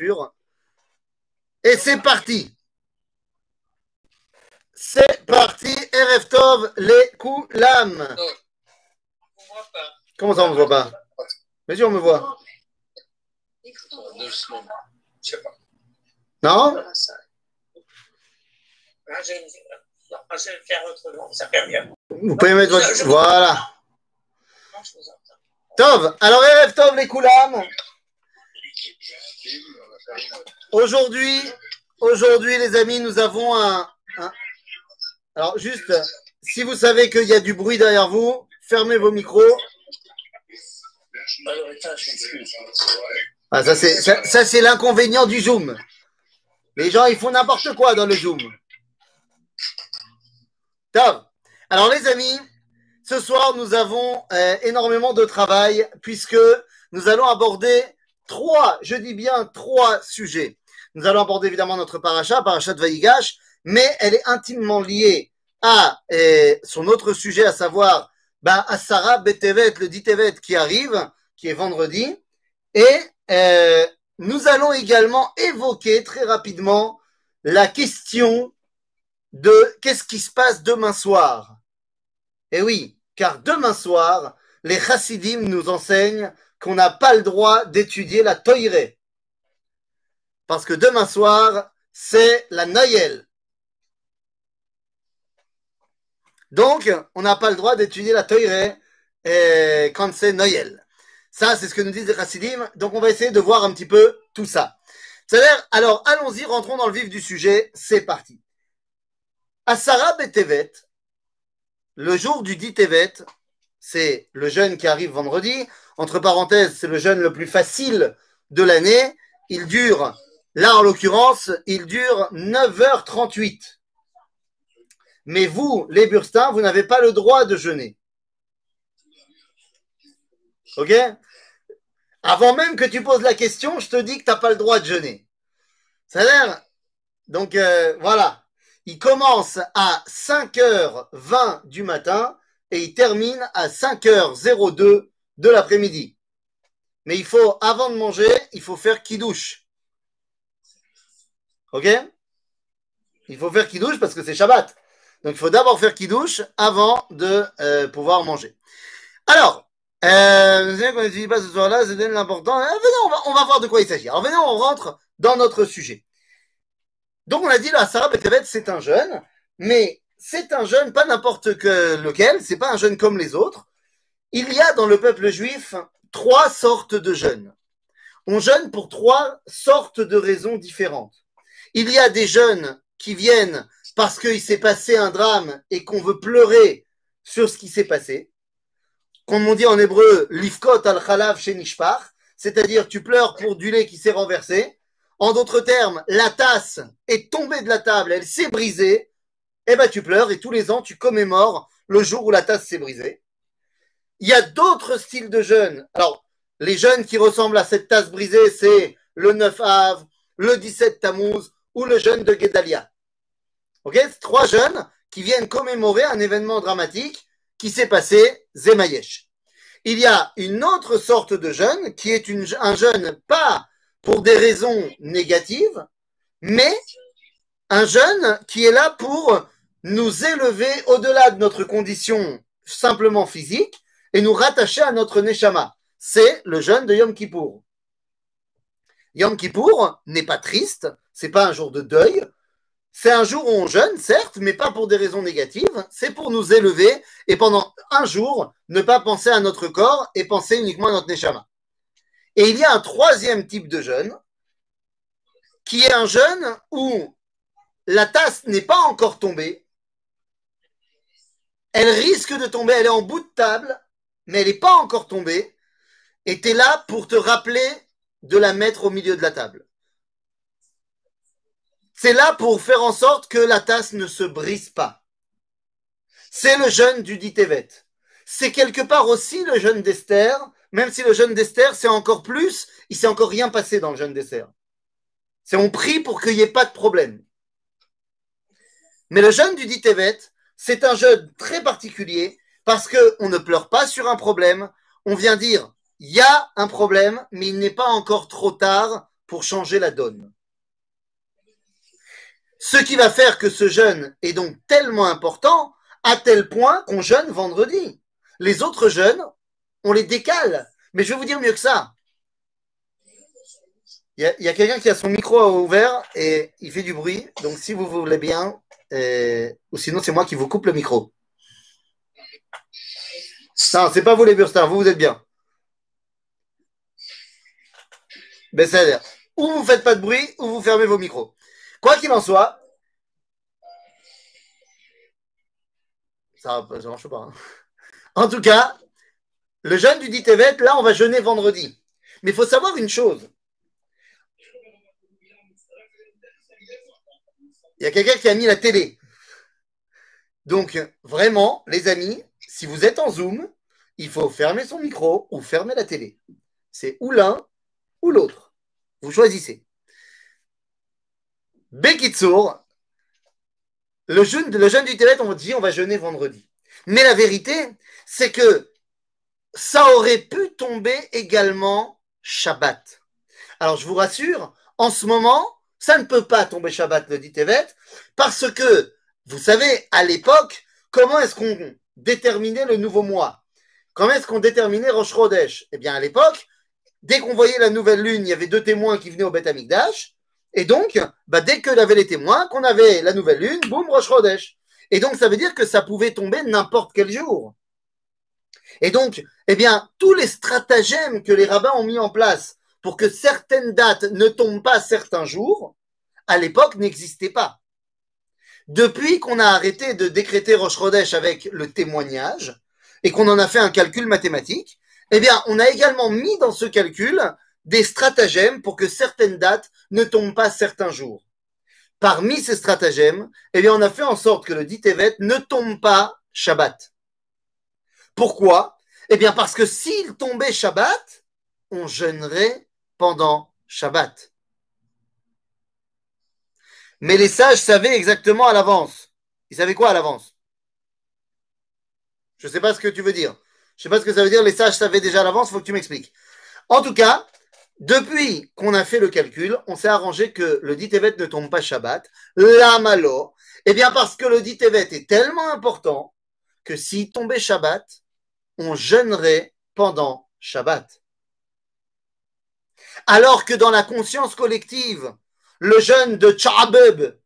sûr. Et c'est parti. C'est parti. RF Tov, les Koulam. Comment ça, on ne me voit pas? Mais si, on me voit. Je sais pas. Non? Ah, je, vais le faire autrement, ça fait. Vous pouvez mettre votre... Voilà. Tov, alors RF Tov, les Koulam. Aujourd'hui, les amis, nous avons un, Alors, juste, si vous savez qu'il y a du bruit derrière vous, fermez vos micros. Ah, ça, c'est, c'est l'inconvénient du Zoom. Les gens, ils font n'importe quoi dans le Zoom. Tov. Alors, les amis, ce soir, nous avons euh, énormément de travail puisque nous allons aborder trois, je dis bien trois sujets. Nous allons aborder évidemment notre paracha, paracha de Vaïgash, mais elle est intimement liée à euh, son autre sujet, à savoir ben, à Sarah Betevet, le dit Tevet qui arrive, qui est vendredi. Et euh, nous allons également évoquer très rapidement la question de qu'est-ce qui se passe demain soir. Et oui, car demain soir, les chassidim nous enseignent qu'on n'a pas le droit d'étudier la Toiré. Parce que demain soir, c'est la Noël. Donc, on n'a pas le droit d'étudier la Toiré euh, quand c'est Noël. Ça, c'est ce que nous disent les chassidim. Donc, on va essayer de voir un petit peu tout ça. C'est-à-dire, alors, allons-y, rentrons dans le vif du sujet. C'est parti. Asara Betevet, le jour du dit Tevet, c'est le jeûne qui arrive vendredi. Entre parenthèses, c'est le jeûne le plus facile de l'année. Il dure, là en l'occurrence, il dure 9h38. Mais vous, les burstins, vous n'avez pas le droit de jeûner. Ok? Avant même que tu poses la question, je te dis que tu n'as pas le droit de jeûner. C'est-à-dire, donc euh, voilà, il commence à 5h20 du matin et il termine à 5h02 de l'après-midi. Mais il faut, avant de manger, il faut faire kidouche. Ok? Il faut faire kidouche parce que c'est Shabbat. Donc il faut d'abord faire kidouche avant de euh, pouvoir manger. Alors, euh, vous savez qu'on n'utilise pas ce soir-là, c'est l'important. Euh, venez, on va, on va voir de quoi il s'agit. Alors venez, on rentre dans notre sujet. Donc on a dit là, Sarah Betevet, c'est un jeune, mais c'est un jeune pas n'importe que lequel, c'est pas un jeune comme les autres. Il y a dans le peuple juif trois sortes de jeunes. On jeûne pour trois sortes de raisons différentes. Il y a des jeunes qui viennent parce qu'il s'est passé un drame et qu'on veut pleurer sur ce qui s'est passé. Comme on dit en hébreu, lifkot al chalav shenishpach, c'est-à-dire tu pleures pour du lait qui s'est renversé. En d'autres termes, la tasse est tombée de la table, elle s'est brisée. Eh ben tu pleures et tous les ans tu commémores le jour où la tasse s'est brisée. Il y a d'autres styles de jeûne. Alors, les jeunes qui ressemblent à cette tasse brisée, c'est le 9 Av, le 17 Tammuz ou le jeûne de Gedalia. Ok? Trois jeunes qui viennent commémorer un événement dramatique qui s'est passé, Zemayesh. Il y a une autre sorte de jeûne qui est un jeûne pas pour des raisons négatives, mais un jeûne qui est là pour nous élever au-delà de notre condition simplement physique et nous rattacher à notre neshama. C'est le jeûne de Yom Kippour. Yom Kippour n'est pas triste, c'est pas un jour de deuil, c'est un jour où on jeûne, certes, mais pas pour des raisons négatives, c'est pour nous élever et pendant un jour ne pas penser à notre corps et penser uniquement à notre neshama. Et il y a un troisième type de jeûne qui est un jeûne où la tasse n'est pas encore tombée, elle risque de tomber, elle est en bout de table, mais elle n'est pas encore tombée, et tu es là pour te rappeler de la mettre au milieu de la table. C'est là pour faire en sorte que la tasse ne se brise pas. C'est le jeûne du Ditevet. C'est quelque part aussi le jeûne d'Esther, même si le jeûne d'Esther, c'est encore plus, il s'est encore rien passé dans le jeûne d'Esther. C'est on prie pour qu'il n'y ait pas de problème. Mais le jeûne du Ditevet, c'est un jeûne très particulier parce qu'on ne pleure pas sur un problème, on vient dire il y a un problème, mais il n'est pas encore trop tard pour changer la donne. Ce qui va faire que ce jeûne est donc tellement important à tel point qu'on jeûne vendredi. Les autres jeûnes, on les décale. Mais je vais vous dire mieux que ça. Il y a, quelqu'un qui a son micro ouvert et il fait du bruit. Donc si vous voulez bien, ou sinon c'est moi qui vous coupe le micro. Non, c'est pas vous les bursters, vous vous êtes bien. Ben ça l'air. Ou vous faites pas de bruit, ou vous fermez vos micros. Quoi qu'il en soit, ça, ça marche pas. hein. En tout cas, le jeûne du dit là, on va jeûner vendredi. Mais il faut savoir une chose. Il y a quelqu'un qui a mis la télé. Donc, vraiment, les amis, si vous êtes en Zoom, il faut fermer son micro ou fermer la télé. C'est ou l'un ou l'autre. Vous choisissez. Bekitsour, le jeûne, le jeûne du Télet, on dit on va jeûner vendredi. Mais la vérité, c'est que ça aurait pu tomber également Shabbat. Alors je vous rassure, en ce moment, ça ne peut pas tomber Shabbat le dit Tevet, parce que, vous savez, à l'époque, comment est-ce qu'on déterminait le nouveau mois Comment est-ce qu'on déterminait Rosh Chodesh? Eh bien, à l'époque, dès qu'on voyait la nouvelle lune, il y avait deux témoins qui venaient au Beth Amikdash, et donc, bah, dès qu'il avait les témoins, qu'on avait la nouvelle lune, boum, Rosh Chodesh. Et donc, ça veut dire que ça pouvait tomber n'importe quel jour. Et donc, eh bien, tous les stratagèmes que les rabbins ont mis en place pour que certaines dates ne tombent pas certains jours, à l'époque, n'existaient pas. Depuis qu'on a arrêté de décréter Rosh Chodesh avec le témoignage et qu'on en a fait un calcul mathématique, eh bien, on a également mis dans ce calcul des stratagèmes pour que certaines dates ne tombent pas certains jours. Parmi ces stratagèmes, eh bien, on a fait en sorte que le dit Tevet ne tombe pas Shabbat. Pourquoi? Eh bien, parce que s'il tombait Shabbat, on jeûnerait pendant Shabbat. Mais les sages savaient exactement à l'avance. Ils savaient quoi à l'avance? Je ne sais pas ce que tu veux dire. Je ne sais pas ce que ça veut dire. Les sages savaient déjà à l'avance. Il faut que tu m'expliques. En tout cas, depuis qu'on a fait le calcul, on s'est arrangé que le dit Tevet ne tombe pas Shabbat. La malo. Eh bien, parce que le dit Tevet est tellement important que s'il tombait Shabbat, on jeûnerait pendant Shabbat. Alors que dans la conscience collective, le jeûne de Tchabeb,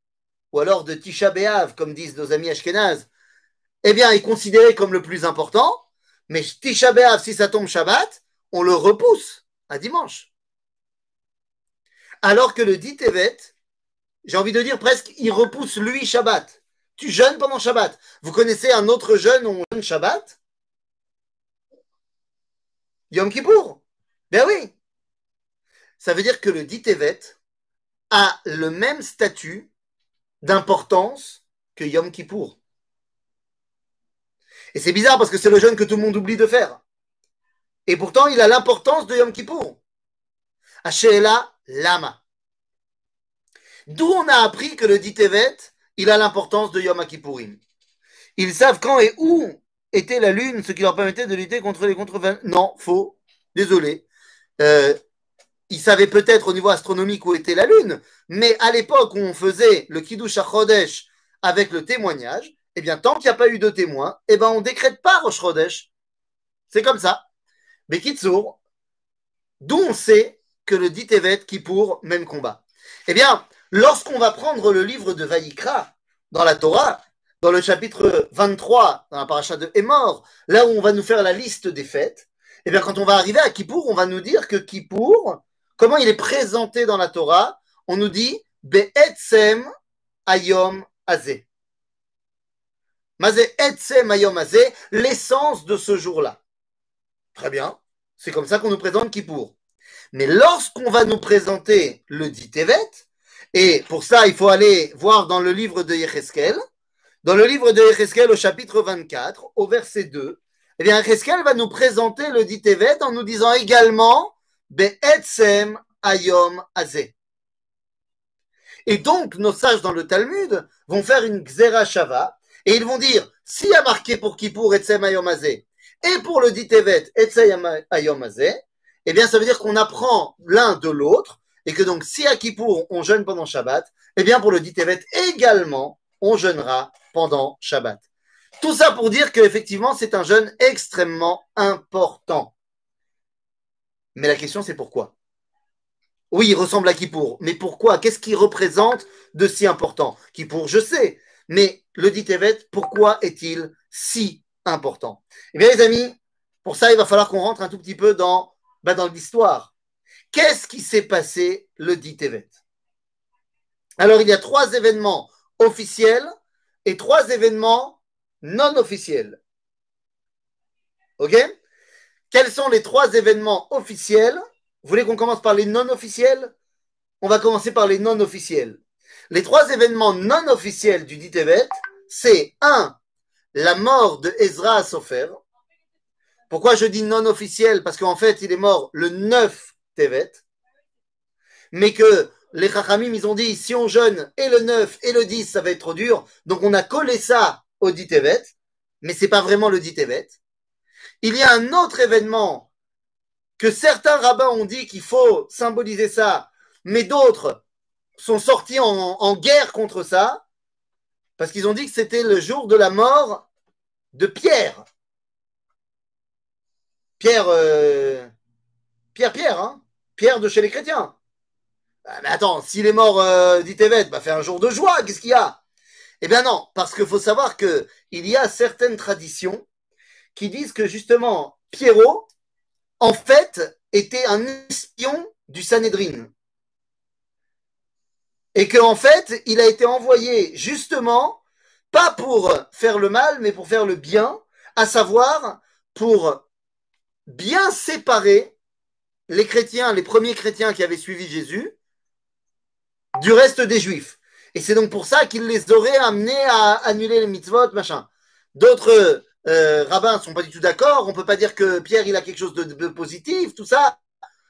ou alors de Tisha B'Av, comme disent nos amis Ashkenaz, eh bien, est considéré comme le plus important, mais Tisha B'Av, si ça tombe Shabbat, on le repousse à dimanche. Alors que le dit Tevet, j'ai envie de dire presque, il repousse lui Shabbat. Tu jeûnes pendant Shabbat. Vous connaissez un autre jeûne où on jeûne Shabbat? Yom Kippour. Ben oui. Ça veut dire que le dit Tevet a le même statut d'importance que Yom Kippour. Et c'est bizarre parce que c'est le jeûne que tout le monde oublie de faire. Et pourtant, il a l'importance de Yom Kippour. Ashela Lama. D'où on a appris que le dit Tevet, il a l'importance de Yom Kippourim. Ils savent quand et où était la lune, ce qui leur permettait de lutter contre les contre Non, faux. Désolé. Euh, ils savaient peut-être au niveau astronomique où était la lune, mais à l'époque où on faisait le Kiddush Chodesh avec le témoignage, eh bien, tant qu'il n'y a pas eu de témoin, eh ben, on décrète pas Rosh Chodesh. C'est comme ça. Mais Kitsour, d'où on sait que le dit Tevet qui pour même combat. Eh bien, lorsqu'on va prendre le livre de Vaïkra dans la Torah, dans le chapitre 23, dans la paracha de Hémor, là où on va nous faire la liste des fêtes, eh bien, quand on va arriver à Kippour, on va nous dire que Kippour, comment il est présenté dans la Torah, on nous dit Be'etzem Ayom Azeh. Mazé Etzem Ayom Azeh, l'essence de ce jour-là. Très bien, c'est comme ça qu'on nous présente Kippour. Mais lorsqu'on va nous présenter le dit Tevet, et pour ça, il faut aller voir dans le livre de Yecheskel, dans le livre de Yecheskel au chapitre 24, au verset 2, eh bien, Yecheskel va nous présenter le dit Tevet en nous disant également Et donc, nos sages dans le Talmud vont faire une Xera Shava et ils vont dire s'il y a marqué pour Kippour Etzem Ayom Azeh et pour le dit Tevet Etzem Ayom Azeh, eh bien, ça veut dire qu'on apprend l'un de l'autre et que donc si à Kippour on jeûne pendant Shabbat, eh bien pour le dit Tevet également, on jeûnera pendant Shabbat. Tout ça pour dire qu'effectivement c'est un jeûne extrêmement important. Mais la question c'est pourquoi? Oui, il ressemble à Kippour, mais pourquoi? Qu'est-ce qui représente de si important? Kippour, je sais, mais le dit Tevet, pourquoi est-il si important? Eh bien les amis, pour ça il va falloir qu'on rentre un tout petit peu dans, bah, dans l'histoire. Qu'est-ce qui s'est passé le dit Tevet? Alors il y a trois événements officiels et trois événements non officiels. OK? Quels sont les trois événements officiels? Vous voulez qu'on commence par les non officiels? On va commencer par les non officiels. Les trois événements non officiels du dit Tevet, c'est un, la mort de Ezra à. Pourquoi je dis non officiel? Parce qu'en fait, il est mort le 9 Tevet. Mais que les Chachamim, ils ont dit, si on jeûne et le 9 et le 10, ça va être trop dur. Donc on a collé ça au dit Tevet, mais c'est pas vraiment le dit Tevet. Il y a un autre événement que certains rabbins ont dit qu'il faut symboliser ça, mais d'autres sont sortis en, guerre contre ça, parce qu'ils ont dit que c'était le jour de la mort de Pierre. Pierre, euh, Pierre, Pierre, hein Pierre de chez les chrétiens. Ah, mais attends, s'il est mort, euh, dit Tevet, bah fait un jour de joie, qu'est-ce qu'il y a? Eh bien non, parce qu'il faut savoir que il y a certaines traditions qui disent que justement, Pierrot, en fait, était un espion du Sanhédrin. Et qu'en fait, il a été envoyé justement, pas pour faire le mal, mais pour faire le bien, à savoir pour bien séparer les chrétiens, les premiers chrétiens qui avaient suivi Jésus, du reste des juifs. Et c'est donc pour ça qu'il les aurait amenés à annuler les mitzvot, machin. D'autres euh, rabbins ne sont pas du tout d'accord. On peut pas dire que Pierre il a quelque chose de, de positif, tout ça.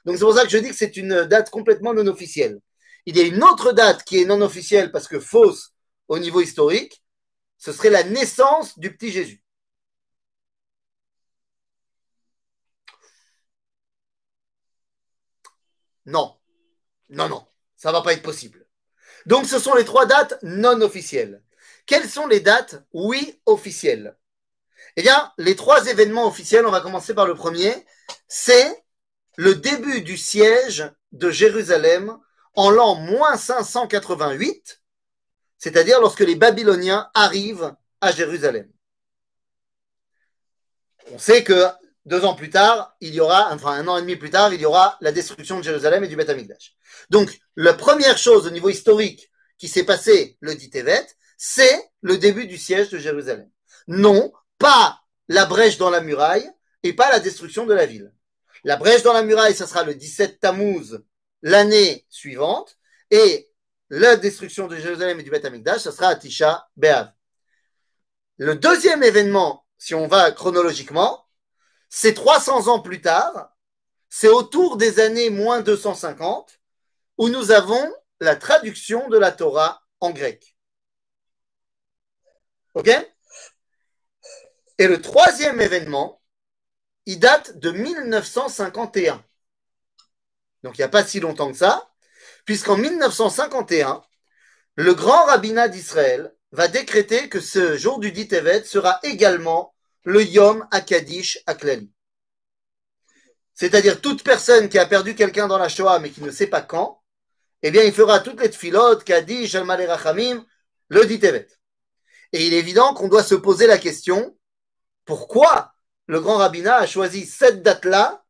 Donc c'est pour ça que je dis que c'est une date complètement non officielle. Il y a une autre date qui est non officielle parce que fausse au niveau historique. Ce serait la naissance du petit Jésus. Non, non, non, ça va pas être possible. Donc ce sont les trois dates non officielles. Quelles sont les dates, oui, officielles? Eh bien, les trois événements officiels, on va commencer par le premier, c'est le début du siège de Jérusalem en l'an moins 588, c'est-à-dire lorsque les Babyloniens arrivent à Jérusalem. On sait que deux ans plus tard, il y aura, enfin un an et demi plus tard, il y aura la destruction de Jérusalem et du Beth Amikdash. Donc, la première chose au niveau historique qui s'est passée le dit Tevet, c'est le début du siège de Jérusalem. Non, pas la brèche dans la muraille et pas la destruction de la ville. La brèche dans la muraille, ça sera le 17 Tammuz l'année suivante et la destruction de Jérusalem et du Beth Amikdash, ça sera à Tisha. Le deuxième événement, si on va chronologiquement, c'est 300 ans plus tard, c'est autour des années moins 250, où nous avons la traduction de la Torah en grec. OK? Et le troisième événement, il date de 1951. Donc il n'y a pas si longtemps que ça, puisqu'en 1951, le grand rabbinat d'Israël va décréter que ce jour du dit Evet sera également le Yom Akadish Aklali. C'est-à-dire toute personne qui a perdu quelqu'un dans la Shoah mais qui ne sait pas quand, eh bien il fera toutes les tfilotes, Kadish, al Rachamim, le dit Evet. Et il est évident qu'on doit se poser la question, pourquoi le grand rabbinat a choisi cette date-là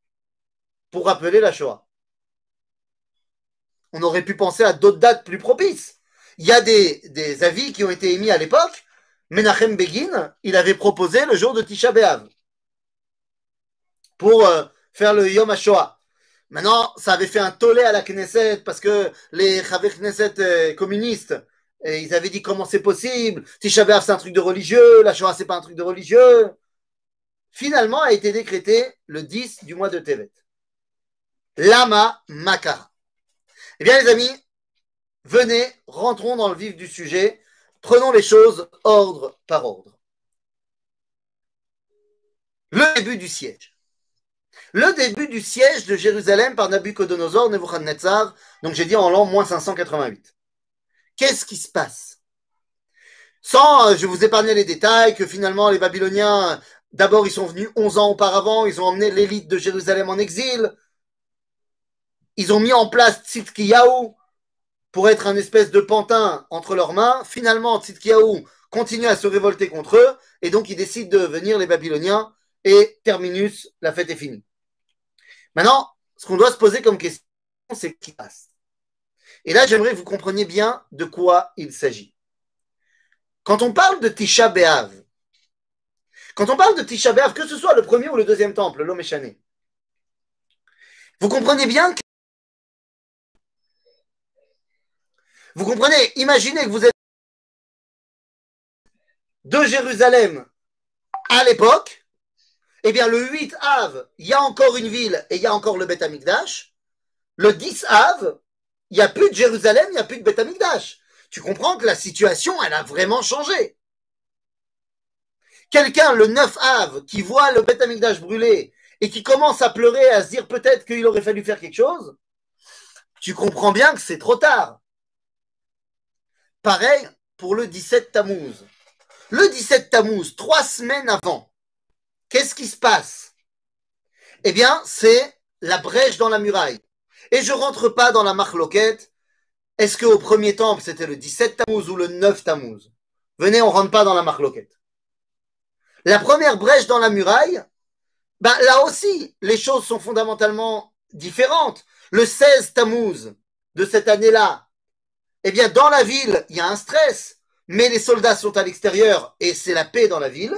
pour rappeler la Shoah? On aurait pu penser à d'autres dates plus propices. Il y a des, avis qui ont été émis à l'époque Menachem Begin, il avait proposé le jour de Tisha B'Av pour euh, faire le Yom HaShoah. Maintenant, ça avait fait un tollé à la Knesset parce que les Chaver Knesset euh, communistes, ils avaient dit comment c'est possible? Tisha B'Av c'est un truc de religieux, la Shoah c'est pas un truc de religieux. Finalement, a été décrété le 10 du mois de Tevet. Lama Makara. Eh bien, les amis, venez, rentrons dans le vif du sujet. Prenons les choses ordre par ordre. Le début du siège. le début du siège de Jérusalem par Nabucodonosor, Nebuchadnezzar, donc j'ai dit en l'an moins 588. Qu'est-ce qui se passe? Sans, euh, je vous épargner les détails, que finalement les Babyloniens, d'abord ils sont venus 11 ans auparavant, ils ont emmené l'élite de Jérusalem en exil, ils ont mis en place Tzidkiyahu pour être un espèce de pantin entre leurs mains. Finalement, Tzidkiyahu continue à se révolter contre eux, et donc ils décident de venir les Babyloniens, et terminus, la fête est finie. Maintenant, ce qu'on doit se poser comme question, c'est qui passe. Et là, j'aimerais que vous compreniez bien de quoi il s'agit. Quand on parle de Tisha B'Av, quand on parle de Tisha B'Av, que ce soit le premier ou le deuxième temple, l'homme échané, vous comprenez bien que Vous comprenez? Imaginez que vous êtes de Jérusalem à l'époque, eh bien, le 8 Av, il y a encore une ville et il y a encore le Beth. Le 10 Av, il n'y a plus de Jérusalem, il n'y a plus de Beth. Tu comprends que la situation, elle a vraiment changé. Quelqu'un, le 9 Av, qui voit le Beth Amikdash brûler et qui commence à pleurer, à se dire peut-être qu'il aurait fallu faire quelque chose, tu comprends bien que c'est trop tard. Pareil pour le 17 Tammuz. Le 17 Tammuz, trois semaines avant, qu'est-ce qui se passe? Eh bien, c'est la brèche dans la muraille. Et je rentre pas dans la marloquette. Est-ce qu'au premier temple, c'était le 17 Tammuz ou le 9 Tammuz? Venez, on rentre pas dans la marloquette. La première brèche dans la muraille, bah, là aussi, les choses sont fondamentalement différentes. Le 16 Tammuz de cette année-là, eh bien, dans la ville, il y a un stress mais les soldats sont à l'extérieur et c'est la paix dans la ville.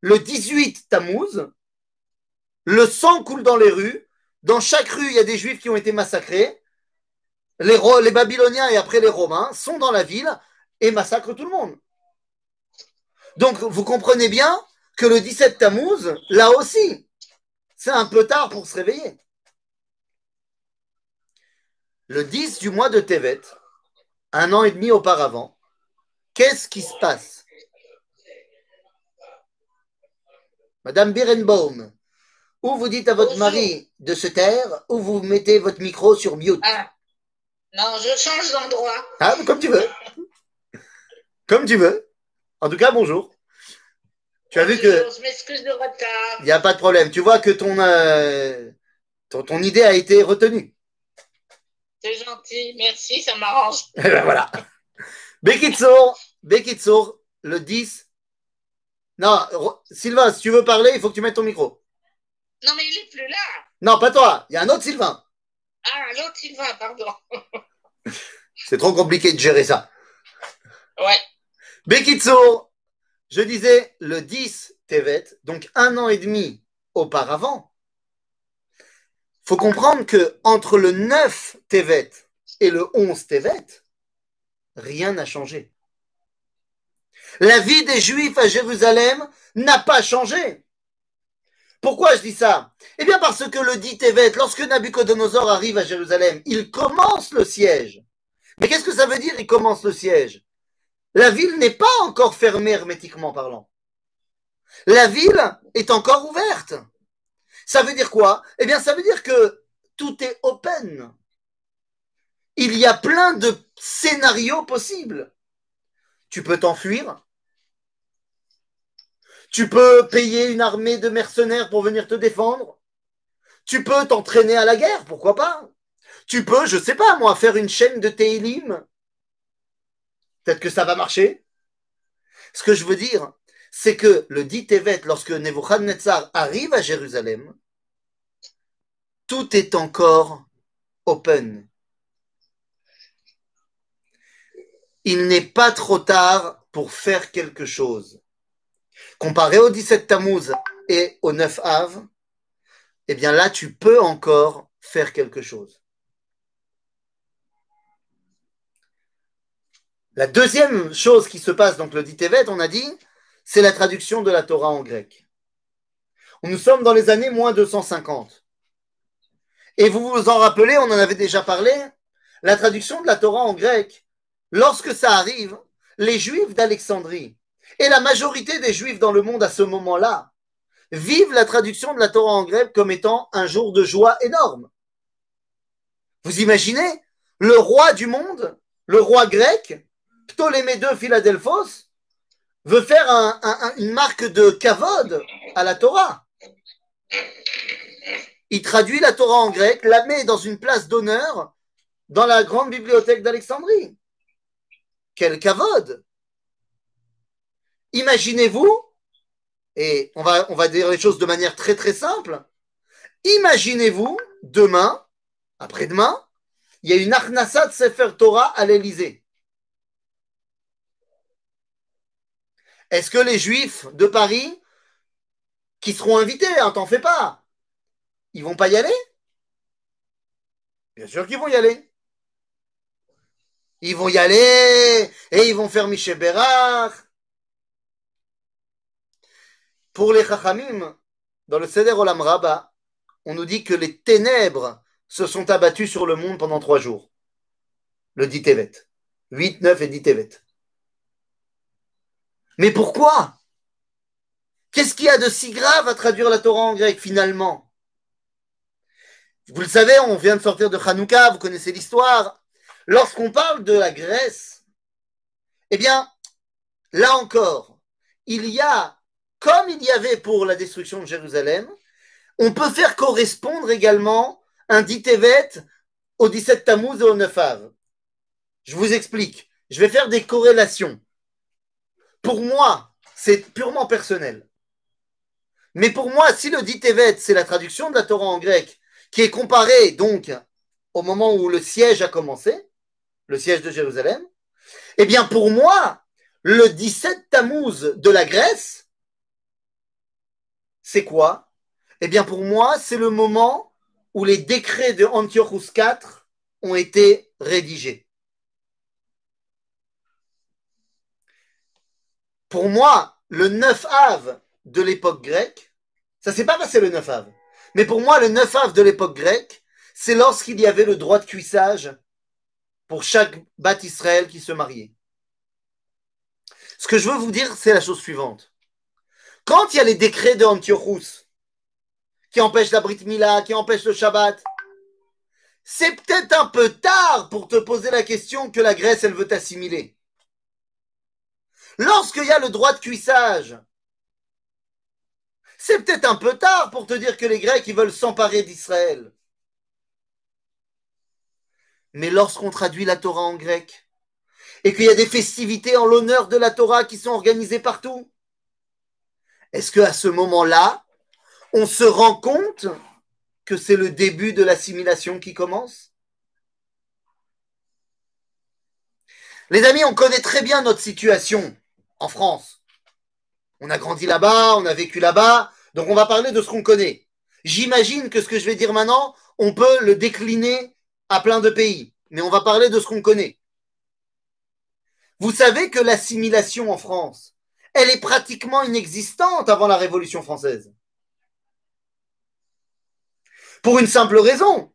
Le 18 Tammuz, le sang coule dans les rues. Dans chaque rue, il y a des juifs qui ont été massacrés. Les, les Babyloniens et après les Romains sont dans la ville et massacrent tout le monde. Donc, vous comprenez bien que le 17 Tammuz, là aussi, c'est un peu tard pour se réveiller. Le 10 du mois de Tevet, un an et demi auparavant, Qu'est-ce qui se passe? Madame Birenbaum, ou vous dites à votre mari de se taire, ou vous mettez votre micro sur mute? Ah. Non, je change d'endroit. Ah, comme tu veux. Comme tu veux. En tout cas, bonjour. Tu as vu que. Je m'excuse de retard. Il n'y a pas de problème. Tu vois que ton, euh, ton, ton, idée a été retenue. C'est gentil, merci, ça m'arrange. Et ben voilà. Bekitsour, Bekitsour, le 10. Non, Sylvain, si tu veux parler, il faut que tu mettes ton micro. Non, mais il est plus là. Non, pas toi. Il y a un autre Sylvain. Ah, un autre Sylvain, pardon. C'est trop compliqué de gérer ça. Ouais. Bekitsour, je disais le 10 Tevet, donc un an et demi auparavant. Faut comprendre que entre le 9 Tevet et le 11 Tevet, rien n'a changé. La vie des Juifs à Jérusalem n'a pas changé. Pourquoi je dis ça? Eh bien parce que le dit Tevet, lorsque Nabucodonosor arrive à Jérusalem, il commence le siège. Mais qu'est-ce que ça veut dire il commence le siège? La ville n'est pas encore fermée hermétiquement parlant. La ville est encore ouverte. Ça veut dire quoi? Eh bien ça veut dire que tout est open il y a plein de scénarios possibles. Tu peux t'enfuir. Tu peux payer une armée de mercenaires pour venir te défendre. Tu peux t'entraîner à la guerre, pourquoi pas? Tu peux, je sais pas moi, faire une chaîne de Teilim. Peut-être que ça va marcher. Ce que je veux dire, c'est que le dit Tevet, lorsque Nebuchadnezzar arrive à Jérusalem, tout est encore open. il n'est pas trop tard pour faire quelque chose. Comparé au 17 Tammuz et au 9 Av, eh bien là, tu peux encore faire quelque chose. La deuxième chose qui se passe, donc le dit Tevet, on a dit, c'est la traduction de la Torah en grec. Nous sommes dans les années moins 250. Et vous vous en rappelez, on en avait déjà parlé, la traduction de la Torah en grec, lorsque ça arrive, les Juifs d'Alexandrie et la majorité des Juifs dans le monde à ce moment-là vivent la traduction de la Torah en grec comme étant un jour de joie énorme. Vous imaginez le roi du monde, le roi grec, Ptolémée II Philadelphos, veut faire une marque de kavod à la Torah. Il traduit la Torah en grec, la met dans une place d'honneur dans la grande bibliothèque d'Alexandrie. Quel kavod Imaginez-vous, et on va, on va dire les choses de manière très très simple, imaginez-vous demain, après-demain, il y a une Arnassa de Sefer Torah à l'Élysée. Est-ce que les Juifs de Paris, qui seront invités, hein, t'en fais pas, ils vont pas y aller? Bien sûr qu'ils vont y aller. Ils vont y aller et ils vont faire Michel Bérard. Pour les Chachamim, dans le Seder Olam Rabba, on nous dit que les ténèbres se sont abattus sur le monde pendant trois jours. Le dit Tevet. 8, 9 et 10 Tevet. Mais pourquoi? Qu'est-ce qu'il y a de si grave à traduire la Torah en grec finalement? Vous le savez, on vient de sortir de Hanouka, vous connaissez l'histoire. Lorsqu'on parle de la Grèce, eh bien, là encore, il y a, comme il y avait pour la destruction de Jérusalem, on peut faire correspondre également un dit Tevet au 17 Tammuz et au 9 Av. Je vous explique. Je vais faire des corrélations. Pour moi, c'est purement personnel. Mais pour moi, si le dit c'est la traduction de la Torah en grec, qui est comparée donc au moment où le siège a commencé, le siège de Jérusalem, eh bien pour moi, le 17 Tammuz de la Grèce, c'est quoi? Eh bien pour moi, c'est le moment où les décrets de Antiochus IV ont été rédigés. Pour moi, le 9 Av de l'époque grecque, ça s'est pas passé le 9 Av, mais pour moi, le 9 Av de l'époque grecque, c'est lorsqu'il y avait le droit de cuissage pour chaque bat Israël qui se mariait. Ce que je veux vous dire, c'est la chose suivante. Quand il y a les décrets de Antiochus qui empêchent la Brit Mila, qui empêchent le Shabbat, c'est peut-être un peu tard pour te poser la question que la Grèce, elle veut t'assimiler. Lorsqu'il y a le droit de cuissage, c'est peut-être un peu tard pour te dire que les Grecs, ils veulent s'emparer d'Israël. Mais lorsqu'on traduit la Torah en grec et qu'il y a des festivités en l'honneur de la Torah qui sont organisées partout, est-ce qu'à ce moment-là, on se rend compte que c'est le début de l'assimilation qui commence? Les amis, on connaît très bien notre situation en France. On a grandi là-bas, on a vécu là-bas, donc on va parler de ce qu'on connaît. J'imagine que ce que je vais dire maintenant, on peut le décliner à plein de pays. Mais on va parler de ce qu'on connaît. Vous savez que l'assimilation en France, elle est pratiquement inexistante avant la Révolution française. Pour une simple raison,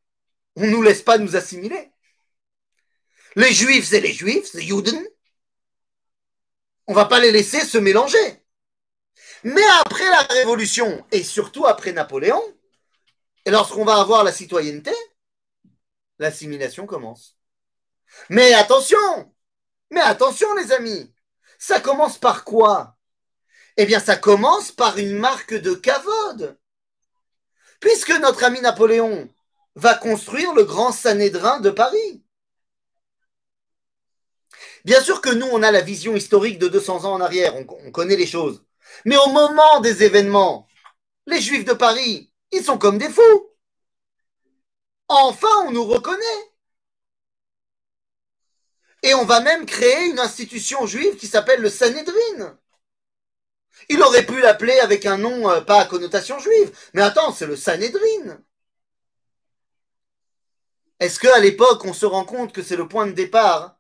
on ne nous laisse pas nous assimiler. Les juifs, c'est les juifs, c'est Juden. On va pas les laisser se mélanger. Mais après la Révolution, et surtout après Napoléon, et lorsqu'on va avoir la citoyenneté, l'assimilation commence. Mais attention, mais attention les amis, ça commence par quoi? Eh bien ça commence par une marque de cavode. Puisque notre ami Napoléon va construire le grand Sanhédrin de Paris. Bien sûr que nous, on a la vision historique de 200 ans en arrière, on, on connaît les choses. Mais au moment des événements, les Juifs de Paris, ils sont comme des fous. Enfin, on nous reconnaît. Et on va même créer une institution juive qui s'appelle le Sanhedrin. Il aurait pu l'appeler avec un nom euh, pas à connotation juive. Mais attends, c'est le Sanhedrin. Est-ce qu'à l'époque, on se rend compte que c'est le point de départ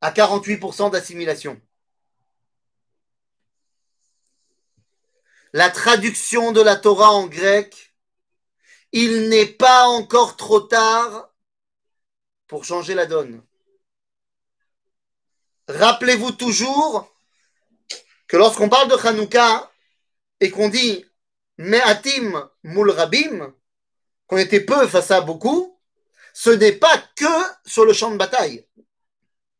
à 48% d'assimilation La traduction de la Torah en grec il n'est pas encore trop tard pour changer la donne. Rappelez-vous toujours que lorsqu'on parle de Hanouka et qu'on dit Me'atim Mul Rabim, qu'on était peu face à beaucoup, ce n'est pas que sur le champ de bataille.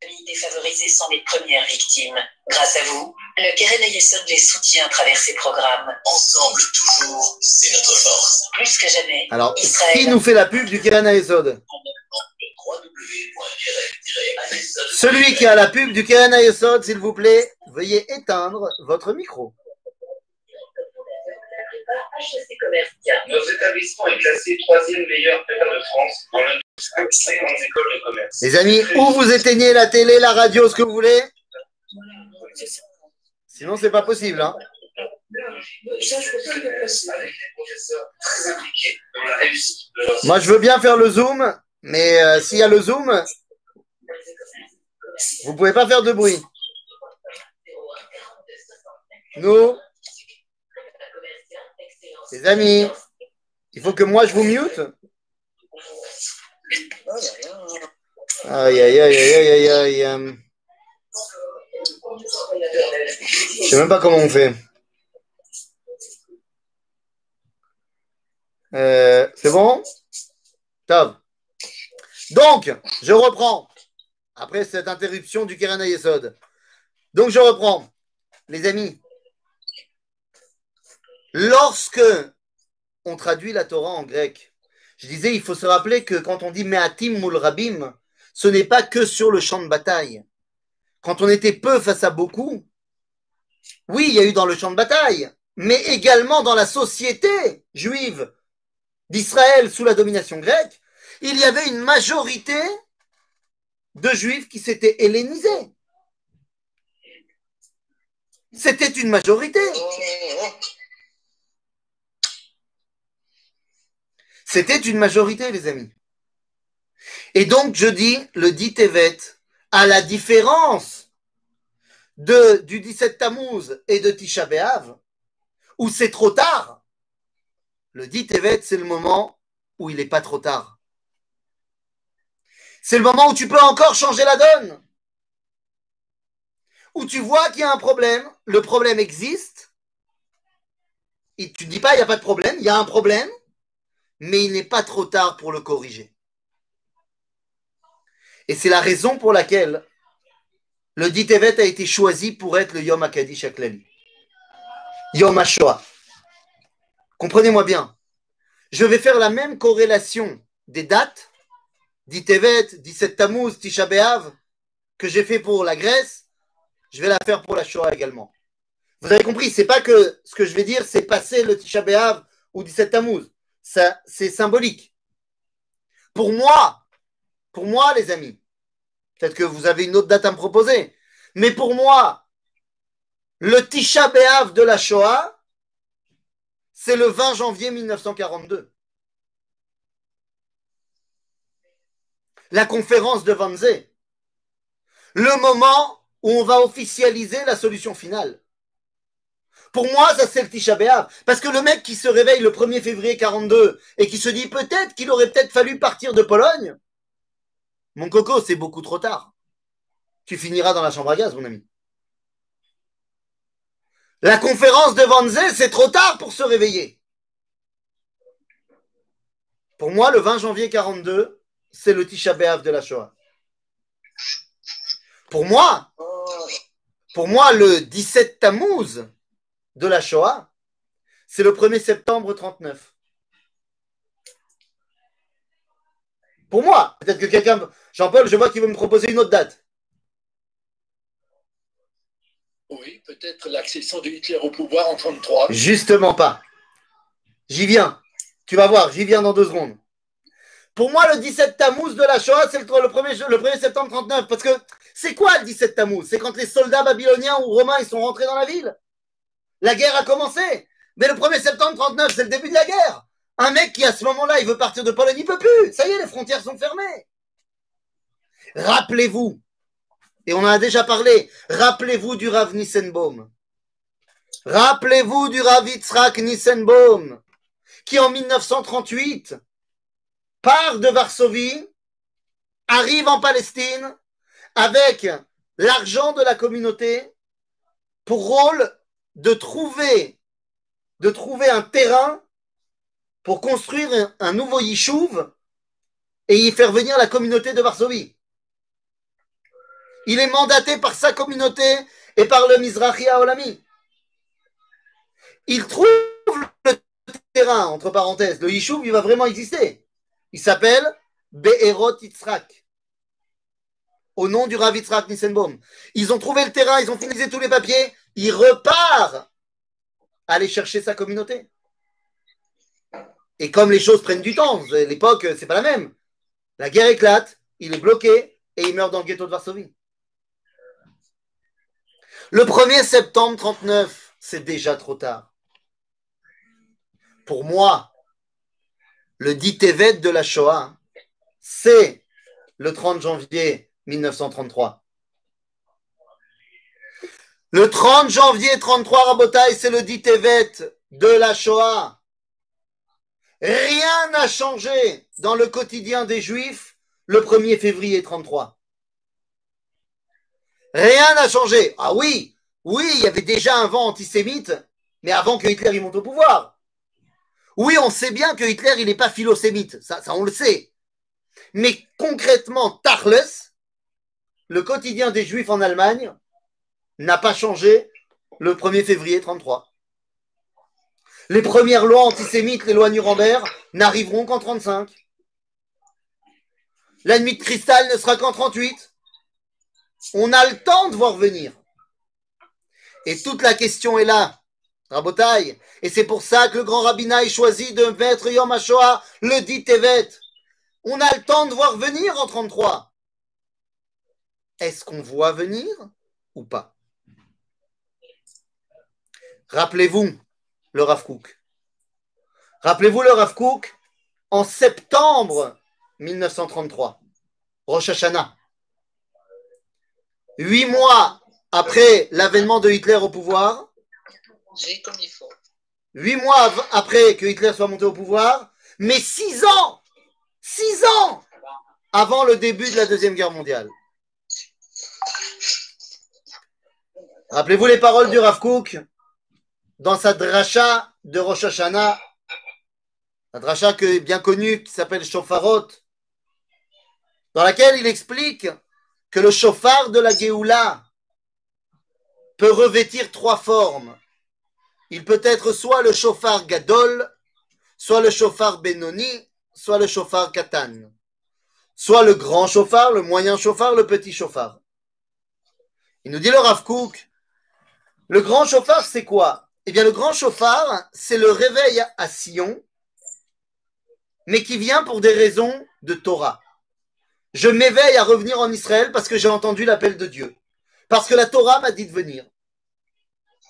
Les familles défavorisées sont les premières victimes. Grâce à vous, le Keren Ayesod les soutient à travers ses programmes. Ensemble, toujours, c'est notre force. Plus que jamais, Alors, Israël qui nous fait la pub du Keren Ayesod Celui qui a la pub du Keren Ayesod, s'il vous plaît, veuillez éteindre votre micro. Nos établissements est classé troisième meilleur prépa de France dans le 50 écoles de commerce. Les amis, ou vous éteignez la télé, la radio, ce que vous voulez. Sinon, c'est pas possible. Hein. Moi, je veux bien faire le zoom, mais euh, s'il y a le zoom, vous pouvez pas faire de bruit. Nous, les amis, il faut que moi je vous mute. Aïe, aïe, aïe, aïe, aïe, aïe. Je sais même pas comment on fait. C'est bon? Top. Donc, je reprends. Après cette interruption du Keren Yesod. Donc, je reprends. Les amis, lorsque on traduit la Torah en grec, je disais, il faut se rappeler que quand on dit Me'atim mul Rabim, ce n'est pas que sur le champ de bataille. Quand on était peu face à beaucoup, oui, il y a eu dans le champ de bataille, mais également dans la société juive d'Israël sous la domination grecque, il y avait une majorité de juifs qui s'étaient hellénisés. C'était une majorité. C'était une majorité, les amis. Et donc, je dis, le dit Tevet, à la différence de, du 17 Tammuz et de Tisha B'Av, où c'est trop tard, le dit Tevet, c'est le moment où il n'est pas trop tard. C'est le moment où tu peux encore changer la donne. Où tu vois qu'il y a un problème, le problème existe, et tu ne dis pas il n'y a pas de problème, il y a un problème, mais il n'est pas trop tard pour le corriger. Et c'est la raison pour laquelle le dit Tevet a été choisi pour être le Yom HaKadish HaKlali. Yom HaShoah. Comprenez-moi bien. Je vais faire la même corrélation des dates, dit Tevet, 17 Tammuz, Tisha B'Av, que j'ai fait pour la Grèce, je vais la faire pour la Shoah également. Vous avez compris, c'est pas que ce que je vais dire, c'est passer le Tisha B'Av ou 17 Tammuz. C'est symbolique. Pour moi, pour moi, les amis, peut-être que vous avez une autre date à me proposer, mais pour moi, le Tisha B'Av de la Shoah, c'est le 20 janvier 1942. La conférence de Wannsee. Le moment où on va officialiser la solution finale. Pour moi, ça c'est le Tisha B'Av. Parce que le mec qui se réveille le 1er février 42 et qui se dit peut-être qu'il aurait peut-être fallu partir de Pologne, mon coco, c'est beaucoup trop tard. Tu finiras dans la chambre à gaz, mon ami. La conférence de Wannsee, c'est trop tard pour se réveiller. Pour moi, le 20 janvier 42, c'est le Tisha B'Av de la Shoah. Pour moi, pour moi, le 17 Tammuz de la Shoah, c'est le 1er septembre 39. Pour moi, peut-être que quelqu'un, Jean-Paul, je vois qu'il veut me proposer une autre date. Oui, peut-être l'accession de Hitler au pouvoir en 1933. Justement pas. J'y viens. Tu vas voir, j'y viens dans deux secondes. Pour moi, le 17 Tammuz de la Shoah, c'est le, le 1er, le 1er septembre 39. Parce que c'est quoi le 17 Tammuz? C'est quand les soldats babyloniens ou romains ils sont rentrés dans la ville? La guerre a commencé. Mais le 1er septembre 39, c'est le début de la guerre. Un mec qui, à ce moment-là, il veut partir de Pologne, il peut plus. Ça y est, les frontières sont fermées. Rappelez-vous, et on en a déjà parlé, rappelez-vous du Rav Nissenbaum. Rappelez-vous du Rav Yitzhak Nissenbaum, qui en 1938 part de Varsovie, arrive en Palestine avec l'argent de la communauté pour rôle de trouver de trouver un terrain pour construire un, nouveau Yishuv et y faire venir la communauté de Varsovie. Il est mandaté par sa communauté et par le Mizrahi Olami. Il trouve le terrain, entre parenthèses. Le Yishuv, il va vraiment exister. Il s'appelle Be'erot Yitzhak. Au nom du Rav Yitzhak Nissenbaum. Ils ont trouvé le terrain, ils ont finalisé tous les papiers. Il repart aller chercher sa communauté. Et comme les choses prennent du temps, l'époque, c'est pas la même. La guerre éclate, il est bloqué et il meurt dans le ghetto de Varsovie. Le 1er septembre 39, c'est déjà trop tard. Pour moi, le dit Tevet de la Shoah, c'est le 30 janvier 1933. Le 30 janvier 33, Rabotai, c'est le dit Tevet de la Shoah. Rien n'a changé dans le quotidien des Juifs le 1er février 33. Rien n'a changé. Ah oui, oui, il y avait déjà un vent antisémite, mais avant que Hitler y monte au pouvoir. Oui, on sait bien que Hitler, il n'est pas philosémite, ça, ça on le sait. Mais concrètement, Tarles, le quotidien des Juifs en Allemagne, n'a pas changé le 1er février 33. Les premières lois antisémites, les lois Nuremberg, n'arriveront qu'en 35. La nuit de cristal ne sera qu'en 38. On a le temps de voir venir. Et toute la question est là, Rabotaille. Et c'est pour ça que le grand rabbinat choisit de mettre Yom HaShoah le dit Tevet. On a le temps de voir venir en 33. Est-ce qu'on voit venir ou pas? Rappelez-vous le Rav Kook. Rappelez-vous le Rav Kook en septembre 1933, Rosh Hashanah. Huit mois après l'avènement de Hitler au pouvoir, J'ai comme il faut. huit mois après que Hitler soit monté au pouvoir, mais six ans, six ans avant le début de la Deuxième Guerre mondiale. Rappelez-vous les paroles du Rav Kook dans sa dracha de Rosh Hashanah, la dracha que, bien connue qui s'appelle Shofarot, dans laquelle il explique que le chauffard de la Géoula peut revêtir trois formes. Il peut être soit le chauffard Gadol, soit le chauffard Benoni, soit le chauffard Katan. Soit le grand chauffard, le moyen chauffard, le petit chauffard. Il nous dit le Rav Kook, le grand chauffard, c'est quoi? Eh bien, le grand chauffard, c'est le réveil à Sion, mais qui vient pour des raisons de Torah. Je m'éveille à revenir en Israël parce que j'ai entendu l'appel de Dieu. Parce que la Torah m'a dit de venir.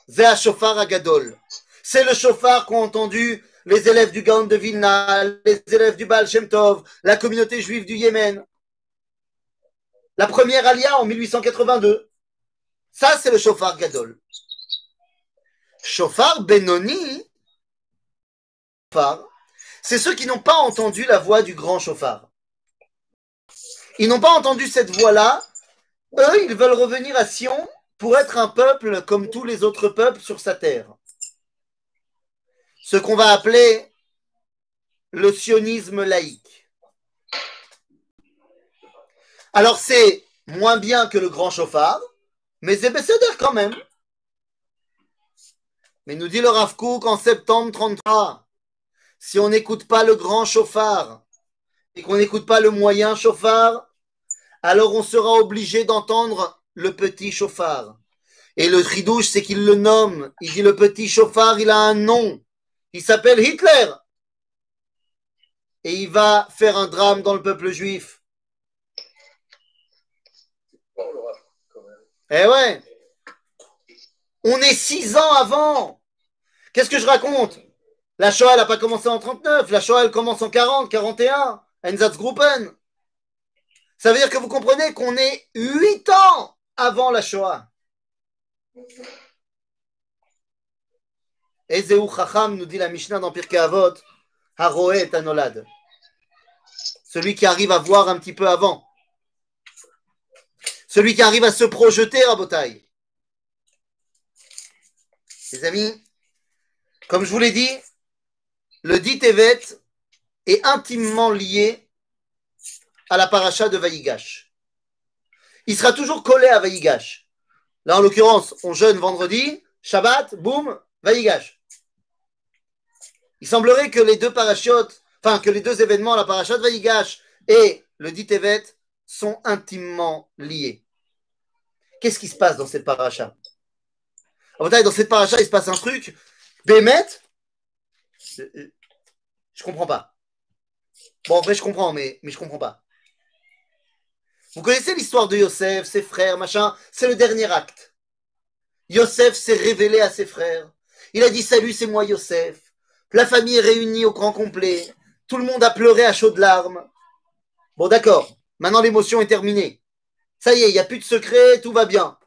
Zéa Shofar Agadol. C'est le chauffard qu'ont entendu les élèves du Gaon de Vilna, les élèves du Baal Shem Tov, la communauté juive du Yémen. La première alia en 1882. Ça, c'est le chauffard Gadol. Chauffard Benoni, c'est ceux qui n'ont pas entendu la voix du grand chauffard. Ils n'ont pas entendu cette voix-là. Eux, ils veulent revenir à Sion pour être un peuple comme tous les autres peuples sur sa terre. Ce qu'on va appeler le sionisme laïque. Alors c'est moins bien que le grand chauffard, mais c'est quand même. Mais nous dit le Rav Kook en septembre 33, si on n'écoute pas le grand chauffard et qu'on n'écoute pas le moyen chauffard, alors on sera obligé d'entendre le petit chauffard. Et le tridouche, c'est qu'il le nomme. Il dit le petit chauffard, il a un nom. Il s'appelle Hitler. Et il va faire un drame dans le peuple juif. Eh ouais. On est six ans avant. Qu'est-ce que je raconte? La Shoah, elle n'a pas commencé en 39. La Shoah, elle commence en 40, 41. Einsatzgruppen. Ça veut dire que vous comprenez qu'on est huit ans avant la Shoah. Ezeu Chacham, nous dit la Mishnah dans Pirkei Avot, Haroé et Anolad. Celui qui arrive à voir un petit peu avant. Celui qui arrive à se projeter à Botaï. Les amis, Comme je vous l'ai dit, le dit est intimement lié à la paracha de Vaïgash. Il sera toujours collé à Vaïgash. Là, en l'occurrence, on jeûne vendredi, Shabbat, boum, Vaïgash. Il semblerait que les deux parachutes, enfin que les deux événements, la paracha de Vaïgash et le dit sont intimement liés. Qu'est-ce qui se passe dans cette paracha? Dans cette paracha, il se passe un truc. Bémet, je comprends pas. Bon, en vrai, je comprends, mais, mais je comprends pas. Vous connaissez l'histoire de Yosef, ses frères, machin? C'est le dernier acte. Yosef s'est révélé à ses frères. Il a dit Salut, c'est moi Yosef. La famille est réunie au grand complet. Tout le monde a pleuré à chaudes larmes. Bon, d'accord. Maintenant, l'émotion est terminée. Ça y est, il n'y a plus de secret, tout va bien.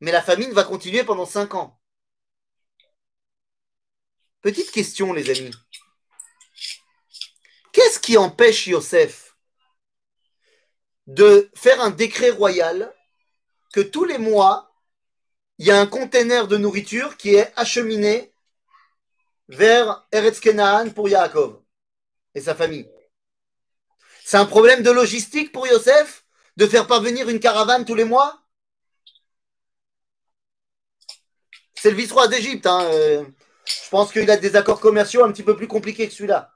Mais la famine va continuer pendant cinq ans. Petite question, les amis. Qu'est-ce qui empêche Yosef de faire un décret royal que tous les mois, il y a un conteneur de nourriture qui est acheminé vers Eretz Kenaan pour Yaakov et sa famille? C'est un problème de logistique pour Yosef de faire parvenir une caravane tous les mois? C'est le vice-roi d'Égypte. Hein. Je pense qu'il a des accords commerciaux un petit peu plus compliqués que celui-là.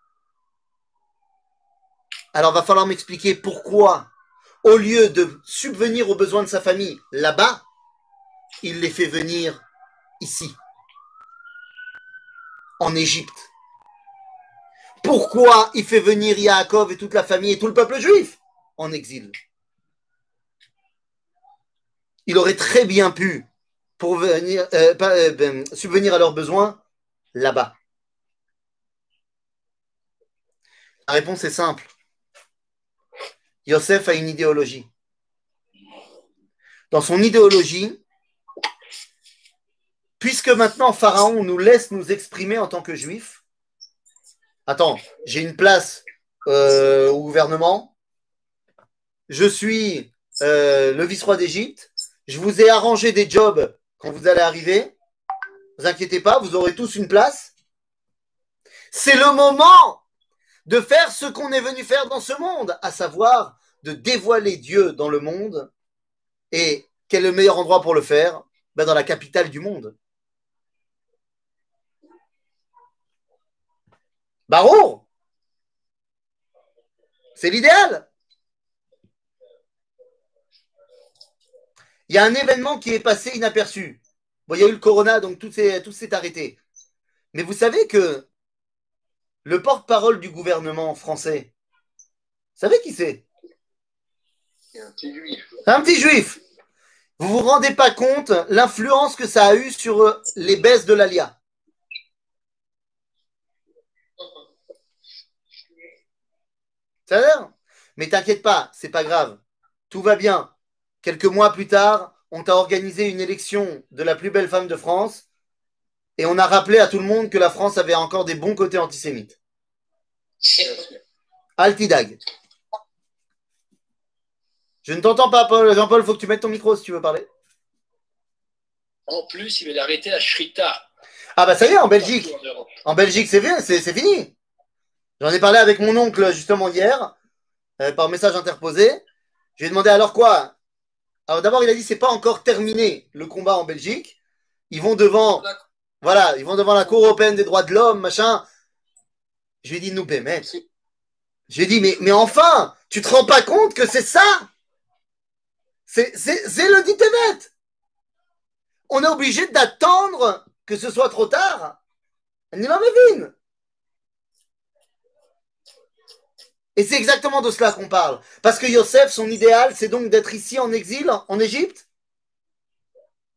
Alors, va falloir m'expliquer pourquoi, au lieu de subvenir aux besoins de sa famille là-bas, il les fait venir ici, en Égypte. Pourquoi il fait venir Yaakov et toute la famille et tout le peuple juif en exil? Il aurait très bien pu euh, euh, ben, subvenir à leurs besoins là-bas. La réponse est simple. Yosef a une idéologie. Dans son idéologie, puisque maintenant Pharaon nous laisse nous exprimer en tant que juifs, attends, j'ai une place euh, au gouvernement, je suis euh, le vice-roi d'Égypte, je vous ai arrangé des jobs quand vous allez arriver, vous inquiétez pas, vous aurez tous une place. C'est le moment de faire ce qu'on est venu faire dans ce monde, à savoir de dévoiler Dieu dans le monde. Et quel est le meilleur endroit pour le faire? Ben Dans la capitale du monde. Barour C'est l'idéal. Il y a un événement qui est passé inaperçu. Bon, il y a eu le corona, donc tout s'est, tout s'est arrêté. Mais vous savez que le porte-parole du gouvernement français, vous savez qui c'est? C'est un petit juif. Un petit juif. Vous vous rendez pas compte l'influence que ça a eu sur euh, les baisses de l'ALIA. Ça a l'air Mais t'inquiète pas, c'est pas grave. Tout va bien. Quelques mois plus tard, on t'a organisé une élection de la plus belle femme de France et on a rappelé à tout le monde que la France avait encore des bons côtés antisémites. Altidag. Je ne t'entends pas, Paul. Jean-Paul, faut que tu mettes ton micro si tu veux parler. En plus, il va l'arrêter à Shrita. Ah bah ça y est, en Belgique. En Belgique, c'est bien, c'est c'est fini. J'en ai parlé avec mon oncle justement hier, euh, par message interposé. Je lui ai demandé alors quoi? Alors d'abord, il a dit c'est pas encore terminé le combat en Belgique. Ils vont devant, voilà, ils vont devant la Cour européenne des droits de l'homme, machin. Je lui ai dit nous bémet. J'ai dit mais enfin, tu te rends pas compte que c'est ça? C'est c'est le dit. On est obligé d'attendre que ce soit trop tard. Nima Mevin. Et c'est exactement de cela qu'on parle. Parce que Yosef, son idéal, c'est donc d'être ici en exil, en Égypte?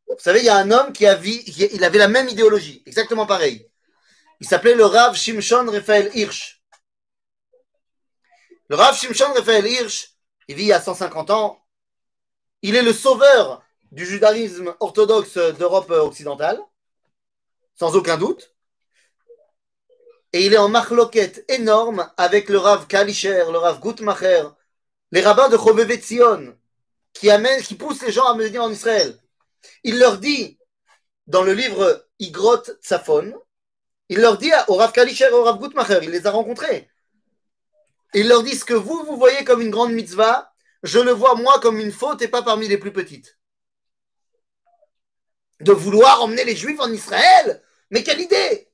Vous savez, il y a un homme qui, a il avait la même idéologie, exactement pareil. Il s'appelait le Rav Shimshon Raphaël Hirsch. Le Rav Shimshon Raphaël Hirsch, il vit à 150 ans. Il est le sauveur du judaïsme orthodoxe d'Europe occidentale, sans aucun doute. Et il est en marloquette énorme avec le Rav Kalischer, le Rav Gutmacher, les rabbins de Chovevet Zion, qui amènent, qui poussent les gens à venir en Israël. Il leur dit, dans le livre Igrot Tsafon, il leur dit au Rav Kalischer et au Rav il les a rencontrés. Il leur dit ce que vous, vous voyez comme une grande mitzvah, je le vois moi comme une faute et pas parmi les plus petites. De vouloir emmener les Juifs en Israël Mais quelle idée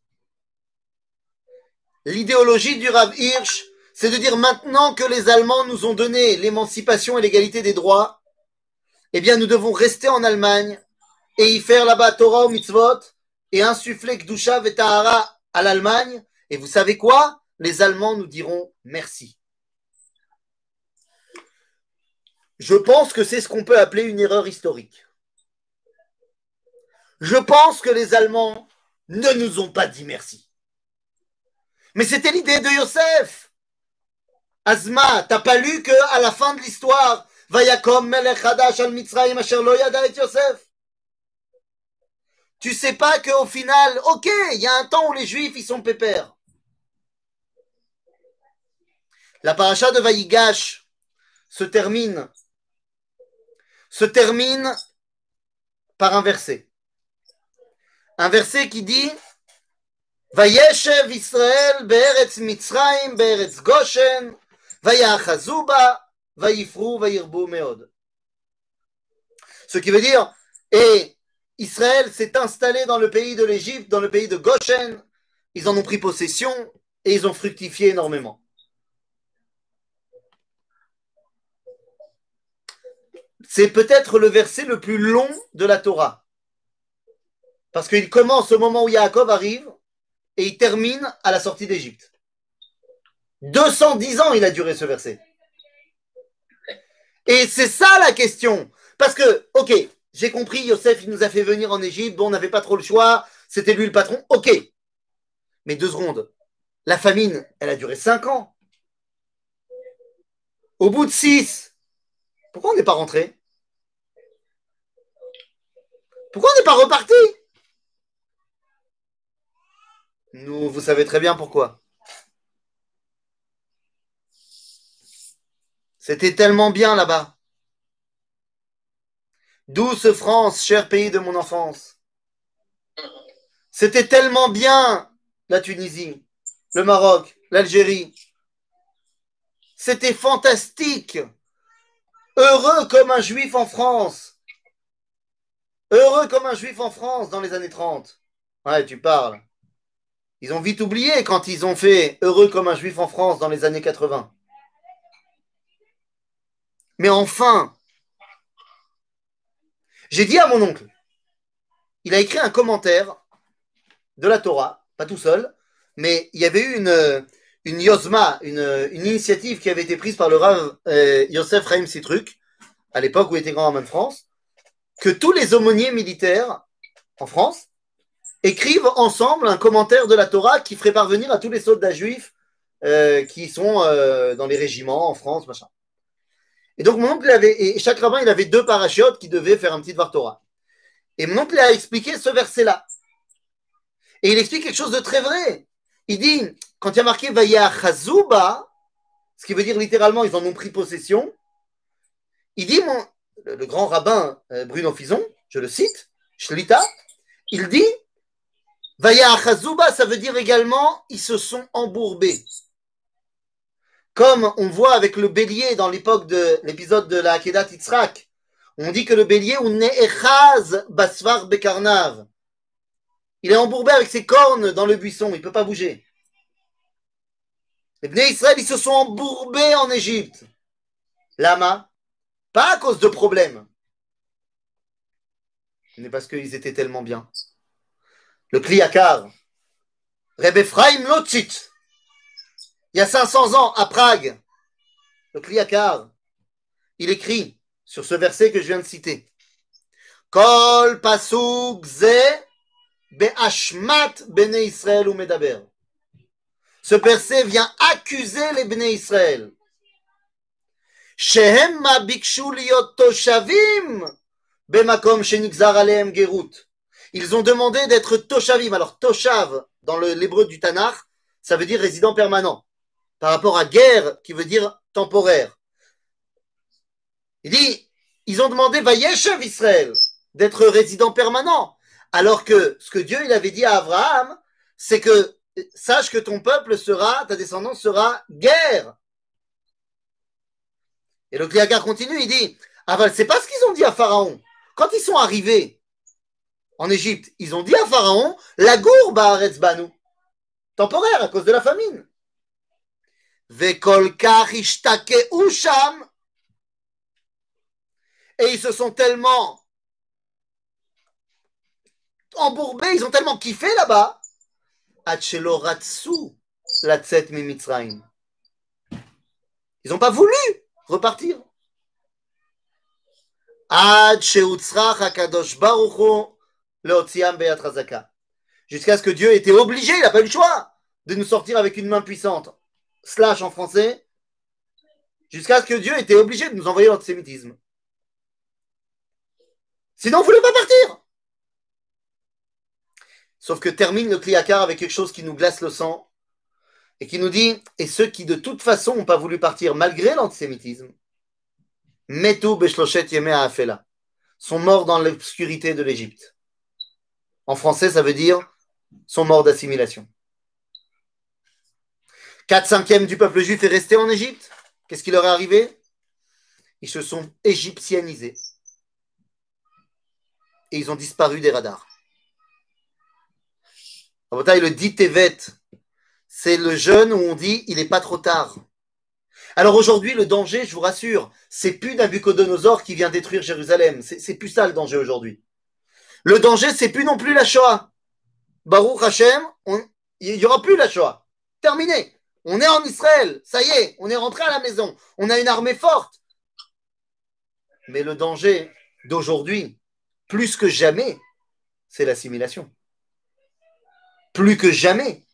L'idéologie du Rav Hirsch, c'est de dire maintenant que les Allemands nous ont donné l'émancipation et l'égalité des droits, eh bien nous devons rester en Allemagne et y faire là-bas Torah ou mitzvot et insuffler Kdusha et Tahara à l'Allemagne. Et vous savez quoi? Les Allemands nous diront merci. Je pense que c'est ce qu'on peut appeler une erreur historique. Je pense que les Allemands ne nous ont pas dit merci. Mais c'était l'idée de Yosef. Azma, t'as pas lu que à la fin de l'histoire, Vayakom Melech Hadash al Mitzrayim asher lo yada et Yosef? Tu sais pas qu'au final, ok, il y a un temps où les Juifs ils sont pépères. La paracha de Vayigash se termine se termine par un verset. Un verset qui dit Ce qui veut dire et Israël s'est installé dans le pays de l'Égypte, dans le pays de Goshen, ils en ont pris possession et ils ont fructifié énormément. c'est peut-être le verset le plus long de la Torah. Parce qu'il commence au moment où Yaakov arrive et il termine à la sortie d'Égypte. 210 ans il a duré ce verset. Et c'est ça la question. Parce que, ok, j'ai compris, Yosef, il nous a fait venir en Égypte, bon, on n'avait pas trop le choix, c'était lui le patron, ok. Mais deux secondes, la famine, elle a duré 5 ans. Au bout de 6, pourquoi on n'est pas rentré? Pourquoi on n'est pas reparti? Nous, vous savez très bien pourquoi. C'était tellement bien là-bas. Douce France, cher pays de mon enfance. C'était tellement bien la Tunisie, le Maroc, l'Algérie. C'était fantastique. Heureux comme un juif en France. Heureux comme un juif en France dans les années 30. Ouais, tu parles. Ils ont vite oublié quand ils ont fait heureux comme un juif en France dans les années 80. Mais enfin, j'ai dit à mon oncle, il a écrit un commentaire de la Torah, pas tout seul, mais il y avait eu une, une yosma, une, initiative qui avait été prise par le Rav euh, Yosef Chaim Sitruk, à l'époque où il était grand en France, que tous les aumôniers militaires en France écrivent ensemble un commentaire de la Torah qui ferait parvenir à tous les soldats juifs euh, qui sont euh, dans les régiments en France, machin. Et donc mon oncle avait, et chaque rabbin il avait deux parachutes qui devaient faire un petit devoir Torah. Et mon oncle a expliqué ce verset-là. Et il explique quelque chose de très vrai. Il dit, quand il y a marqué Vaya Chazuba, ce qui veut dire littéralement ils en ont pris possession, il dit, mon, le, le grand rabbin euh, Bruno Fison, je le cite, Shlita, il dit Vaya Chazuba, ça veut dire également ils se sont embourbés. Comme on voit avec le bélier dans l'époque de l'épisode de la Akedat Yitzhak, on dit que le bélier, on est Basvar Bekarnav. Il est embourbé avec ses cornes dans le buisson, il ne peut pas bouger. Les Bnei Israël, ils se sont embourbés en Égypte. Lama, pas à cause de problèmes, mais parce qu'ils étaient tellement bien le Kliakar, Reb Ephraim Lotzit, il y a 500 ans à Prague, le Kliakar, il écrit sur ce verset que je viens de citer Kol pasuk ze be'ashmat bene Israël ou medaber. Ce verset vient accuser les bene Israël. Shehem ma bichuliot toshavim bemakom shenigzar alehem gerut. Ils ont demandé d'être toshavim. Alors, toshav, dans l'hébreu du Tanakh, ça veut dire résident permanent. Par rapport à guerre, qui veut dire temporaire. Il dit, ils ont demandé Vayeshev Israël, d'être résident permanent. Alors que ce que Dieu il avait dit à Abraham, c'est que sache que ton peuple sera, ta descendance sera guerre. Et le Kliakar continue, il dit, ah c'est pas ce qu'ils ont dit à Pharaon. Quand ils sont arrivés en Égypte, ils ont dit à Pharaon, la gourbe à Banu. Temporaire, à cause de la famine. Et ils se sont tellement embourbés, ils ont tellement kiffé là-bas. Ils n'ont pas voulu repartir. Ad Jusqu'à ce que Dieu était obligé, il n'a pas eu le choix, de nous sortir avec une main puissante. Slash en français. Jusqu'à ce que Dieu était obligé de nous envoyer l'antisémitisme. Sinon, on ne voulait pas partir. Sauf que termine le Kliakar avec quelque chose qui nous glace le sang et qui nous dit et ceux qui de toute façon n'ont pas voulu partir malgré l'antisémitisme, Metu Beshloshet Yeme Afela, sont morts dans l'obscurité de l'Égypte. En français, ça veut dire sont morts d'assimilation. 4 cinquièmes du peuple juif est resté en Égypte. Qu'est-ce qui leur est arrivé? Ils se sont égyptianisés. Et ils ont disparu des radars. Le dit Tevet, c'est le jeune où on dit il n'est pas trop tard. Alors aujourd'hui, le danger, je vous rassure, c'est plus Nabucodonosor qui vient détruire Jérusalem. C'est plus ça le danger aujourd'hui. Le danger, c'est plus non plus la Shoah. Baruch Hashem, il n'y aura plus la Shoah. Terminé. On est en Israël. Ça y est, on est rentré à la maison. On a une armée forte. Mais le danger d'aujourd'hui, plus que jamais, c'est l'assimilation. Plus que jamais,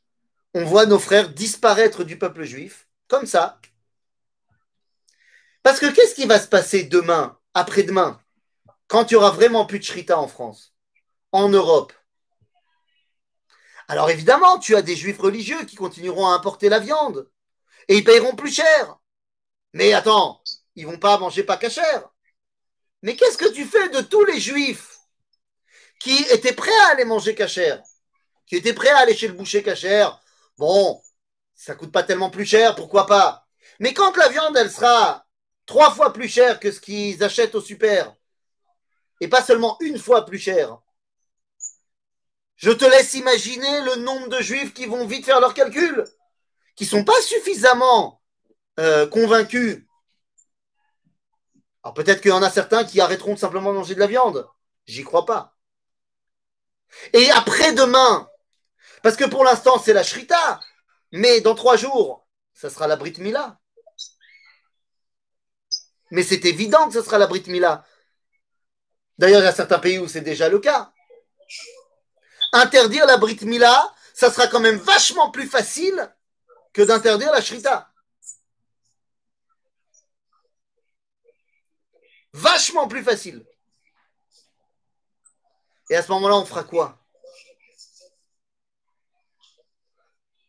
on voit nos frères disparaître du peuple juif, comme ça. Parce que qu'est-ce qui va se passer demain, après-demain, quand il y aura vraiment plus de shrita en France, en Europe Alors évidemment, tu as des juifs religieux qui continueront à importer la viande et ils payeront plus cher. Mais attends, ils vont pas manger pas cachère. Mais qu'est-ce que tu fais de tous les juifs qui étaient prêts à aller manger cachère qui étaient prêts à aller chez le boucher cachère, bon, ça coûte pas tellement plus cher, pourquoi pas? Mais quand la viande, elle sera trois fois plus chère que ce qu'ils achètent au super, et pas seulement une fois plus chère, je te laisse imaginer le nombre de juifs qui vont vite faire leurs calculs, qui sont pas suffisamment euh, convaincus. Alors peut-être qu'il y en a certains qui arrêteront simplement de manger de la viande. J'y crois pas. Et après-demain, parce que pour l'instant, c'est la Shrita. Mais dans trois jours, ça sera la Brit Mila. Mais c'est évident que ce sera la Brit Mila. D'ailleurs, il y a certains pays où c'est déjà le cas. Interdire la Brit Mila, ça sera quand même vachement plus facile que d'interdire la Shrita. Vachement plus facile. Et à ce moment-là, on fera quoi?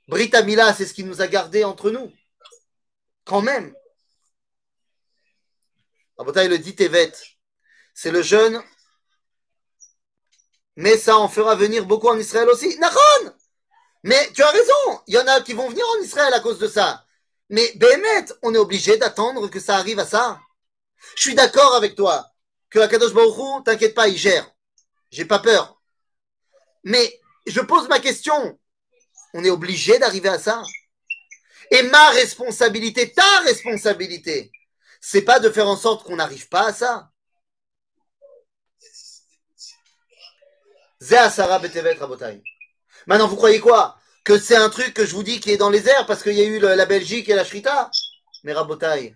Brita Mila, c'est ce qui nous a gardés entre nous. Quand même. Abotai le dit Tevet. C'est le jeune. Mais ça en fera venir beaucoup en Israël aussi. Nahon Mais tu as raison. Il y en a qui vont venir en Israël à cause de ça. Mais Bémet, on est obligé d'attendre que ça arrive à ça. Je suis d'accord avec toi que Akadosh Baruch t'inquiète pas, il gère. J'ai pas peur. Mais je pose ma question. On est obligé d'arriver à ça. Et ma responsabilité, ta responsabilité, c'est pas de faire en sorte qu'on n'arrive pas à ça. Maintenant, vous croyez quoi? Que c'est un truc que je vous dis qui est dans les airs parce qu'il y a eu la Belgique et la Shrita? Mais Rabotai,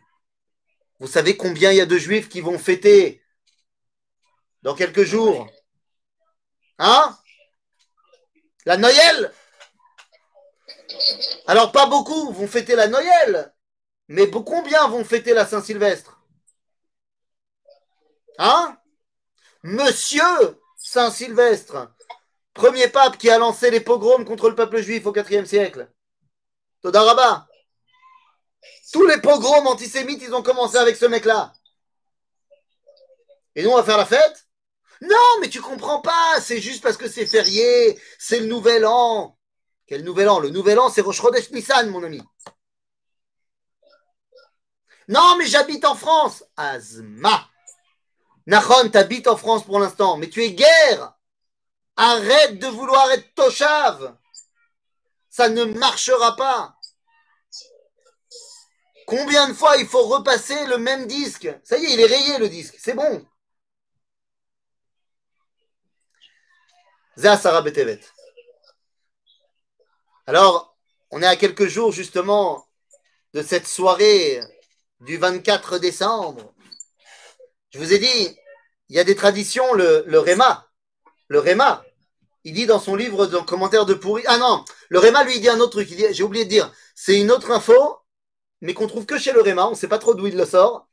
vous savez combien il y a de juifs qui vont fêter dans quelques jours? Hein? La Noël? Alors, pas beaucoup vont fêter la Noël, mais combien vont fêter la Saint-Sylvestre? Hein? Monsieur Saint-Sylvestre, premier pape qui a lancé les pogroms contre le peuple juif au IVe siècle. Todaraba. Tous les pogroms antisémites, ils ont commencé avec ce mec-là. Et nous, on va faire la fête Non, mais tu comprends pas, c'est juste parce que c'est férié, c'est le nouvel an. Quel nouvel an? Le nouvel an, c'est Rosh Chodesh Nissan, mon ami. Non, mais j'habite en France. Azma. Nahon, t'habites en France pour l'instant, mais tu es guerre. Arrête de vouloir être tochave. Ça ne marchera pas. Combien de fois il faut repasser le même disque? Ça y est, il est rayé le disque, c'est bon. Sarah Betevet. Alors, on est à quelques jours justement de cette soirée du 24 décembre. Je vous ai dit, il y a des traditions, le, le Réma, le Réma, il dit dans son livre, dans le commentaire de pourri, ah non, le Réma lui dit un autre truc, j'ai oublié de dire, c'est une autre info, mais qu'on trouve que chez le Réma, on ne sait pas trop d'où il le sort,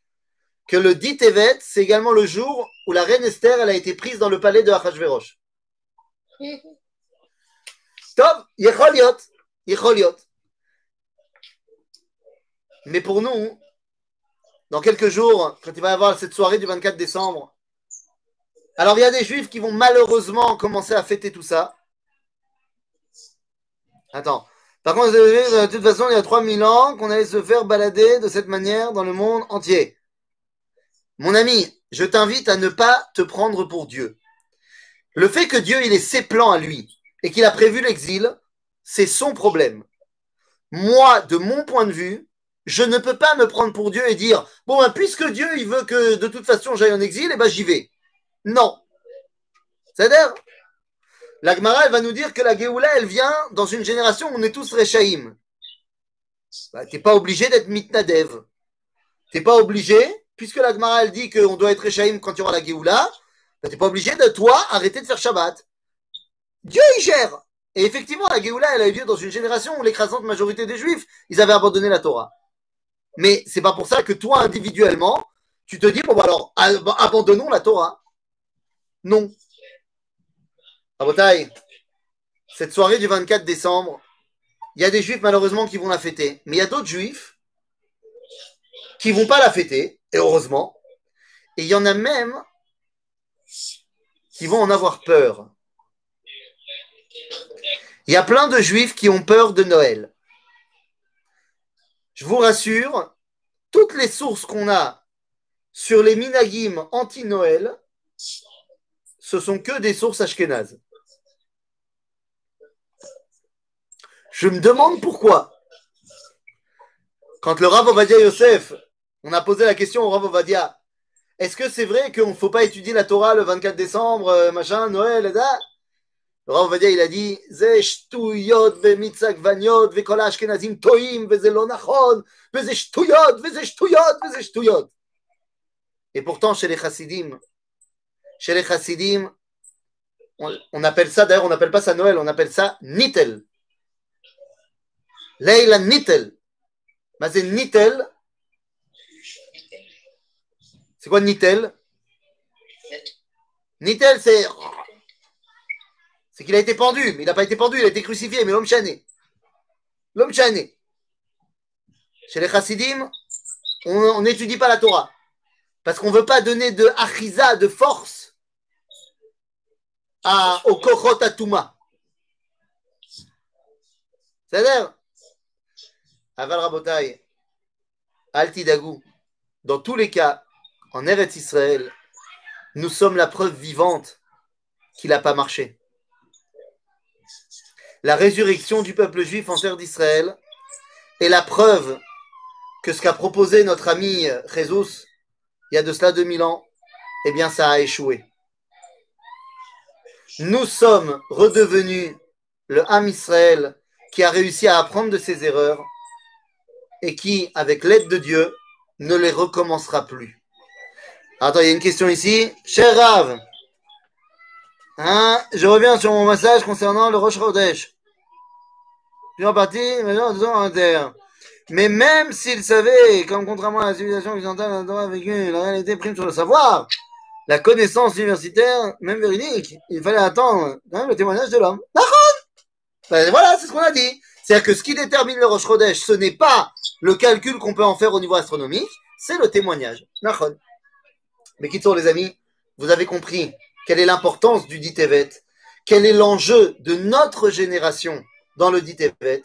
que le dit Tevet, c'est également le jour où la reine Esther, a été prise dans le palais de Achashverosh. Top, Yecholiot, Yecholiot. Mais pour nous, dans quelques jours, quand il va y avoir cette soirée du 24 décembre, alors il y a des juifs qui vont malheureusement commencer à fêter tout ça. Attends. Par contre, de toute façon, il y a 3000 ans qu'on allait se faire balader de cette manière dans le monde entier. Mon ami, je t'invite à ne pas te prendre pour Dieu. Le fait que Dieu il ait ses plans à lui et qu'il a prévu l'exil, c'est son problème. Moi, de mon point de vue, je ne peux pas me prendre pour Dieu et dire bon ben, puisque Dieu il veut que de toute façon j'aille en exil, et eh ben j'y vais. Non. C'est-à-dire, la Gemara, elle va nous dire que la Géoula, elle vient dans une génération où on est tous Rechaïm. Bah, t'es pas obligé d'être Mitnadev. T'es pas obligé, puisque la Gemara, elle dit qu'on doit être Rechaïm quand il y aura la Géoula, bah, t'es pas obligé de, toi, arrêter de faire Shabbat. Dieu, il gère. Et effectivement, la Géoula, elle a eu lieu dans une génération où l'écrasante majorité des Juifs, ils avaient abandonné la Torah. Mais c'est pas pour ça que toi, individuellement, tu te dis, bon, bah alors, abandonnons la Torah. Non. Rabotaï, cette soirée du 24 décembre, il y a des juifs malheureusement qui vont la fêter, mais il y a d'autres juifs qui vont pas la fêter, et heureusement. Et il y en a même qui vont en avoir peur. Il y a plein de juifs qui ont peur de Noël. Je vous rassure, toutes les sources qu'on a sur les minagim anti-Noël, ce sont que des sources ashkénazes. Je me demande pourquoi. Quand le Rav Ovadia Yosef, on a posé la question au Rav Ovadia, est-ce que c'est vrai qu'on ne faut pas étudier la Torah le 24 décembre, euh, machin, Noël, et le il a dit Ze shtuyot toim ve ze lo nachon ve ze shtuyot ve ze shtuyot. Et pourtant, chez les chassidim, chez les chassidim, on, appelle ça, d'ailleurs, on n'appelle pas ça Noël, on appelle ça Nitel. Leila Nitel. Mais c'est Nitel. C'est quoi Nitel Nitel, c'est c'est qu'il a été pendu, mais il n'a pas été pendu, il a été crucifié, mais l'homme chané. L'homme chané. Chez les chassidim, on n'étudie pas la Torah. Parce qu'on ne veut pas donner de achiza, de force, à, au kochot atuma. C'est-à-dire, Aval Rabotai, Altidagou, dans tous les cas, en Eretz Israël, nous sommes la preuve vivante qu'il n'a pas marché. La résurrection du peuple juif en terre d'Israël est la preuve que ce qu'a proposé notre ami Jésus il y a de cela 2000 ans, eh bien ça a échoué. Nous sommes redevenus le Ham Israël qui a réussi à apprendre de ses erreurs et qui, avec l'aide de Dieu, ne les recommencera plus. Attends, il y a une question ici. Cher Rav, hein, je reviens sur mon message concernant le Roche Rodesh. Je suis en partie, maintenant, en terre. Mais même s'il savait, comme contrairement à la civilisation occidentale, a la réalité prime sur le savoir, la connaissance universitaire, même véridique, il fallait attendre le témoignage de l'homme. Ben voilà, c'est ce qu'on a dit. C'est-à-dire que ce qui détermine le Rosh Chodesh, ce n'est pas le calcul qu'on peut en faire au niveau astronomique, c'est le témoignage. Mais qui sont les amis, vous avez compris quelle est l'importance du dit Tevet, quel est l'enjeu de notre génération dans le dit Tevet.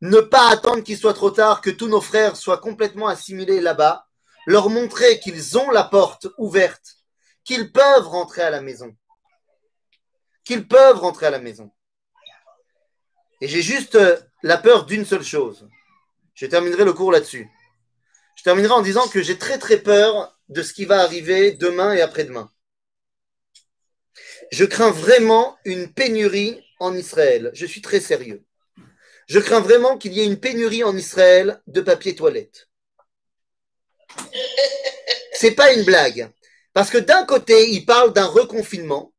Ne pas attendre qu'il soit trop tard, que tous nos frères soient complètement assimilés là-bas. Leur montrer qu'ils ont la porte ouverte, qu'ils peuvent rentrer à la maison. Qu'ils peuvent rentrer à la maison. Et j'ai juste euh, la peur d'une seule chose. Je terminerai le cours là-dessus. Je terminerai en disant que j'ai très très peur de ce qui va arriver demain et après-demain. Je crains vraiment une pénurie en Israël. Je suis très sérieux. Je crains vraiment qu'il y ait une pénurie en Israël de papier toilette. C'est pas une blague. Parce que d'un côté, il parle d'un reconfinement.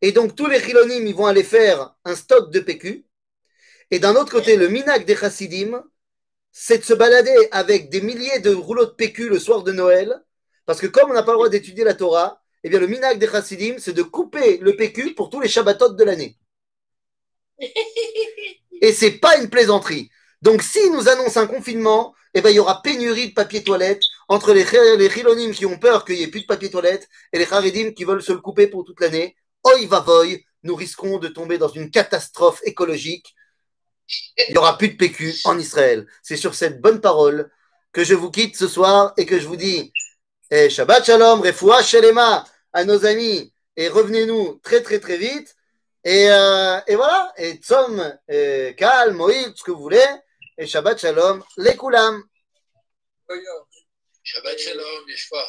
Et donc, tous les chilonim, ils vont aller faire un stock de PQ. Et d'un autre côté, le minac des chassidim, c'est de se balader avec des milliers de rouleaux de PQ le soir de Noël. Parce que comme on n'a pas le droit d'étudier la Torah, eh bien, le minac des chassidim, c'est de couper le PQ pour tous les Shabbatot de l'année. Et c'est pas une plaisanterie. Donc, s'ils nous annoncent un confinement, eh ben, il y aura pénurie de papier toilette entre les, les chilonim qui ont peur qu'il n'y ait plus de papier toilette et les charidim qui veulent se le couper pour toute l'année. Oi va voy, nous risquons de tomber dans une catastrophe écologique. Il n'y aura plus de PQ en Israël. C'est sur cette bonne parole que je vous quitte ce soir et que je vous dis eh, Shabbat Shalom, Refoua Shalema à nos amis et revenez-nous très très très vite. Et, euh, et voilà, et Tzom, et calme, Moïd, ce que vous voulez, et Shabbat Shalom, les Kulam. Shabbat Shalom, Yeshua.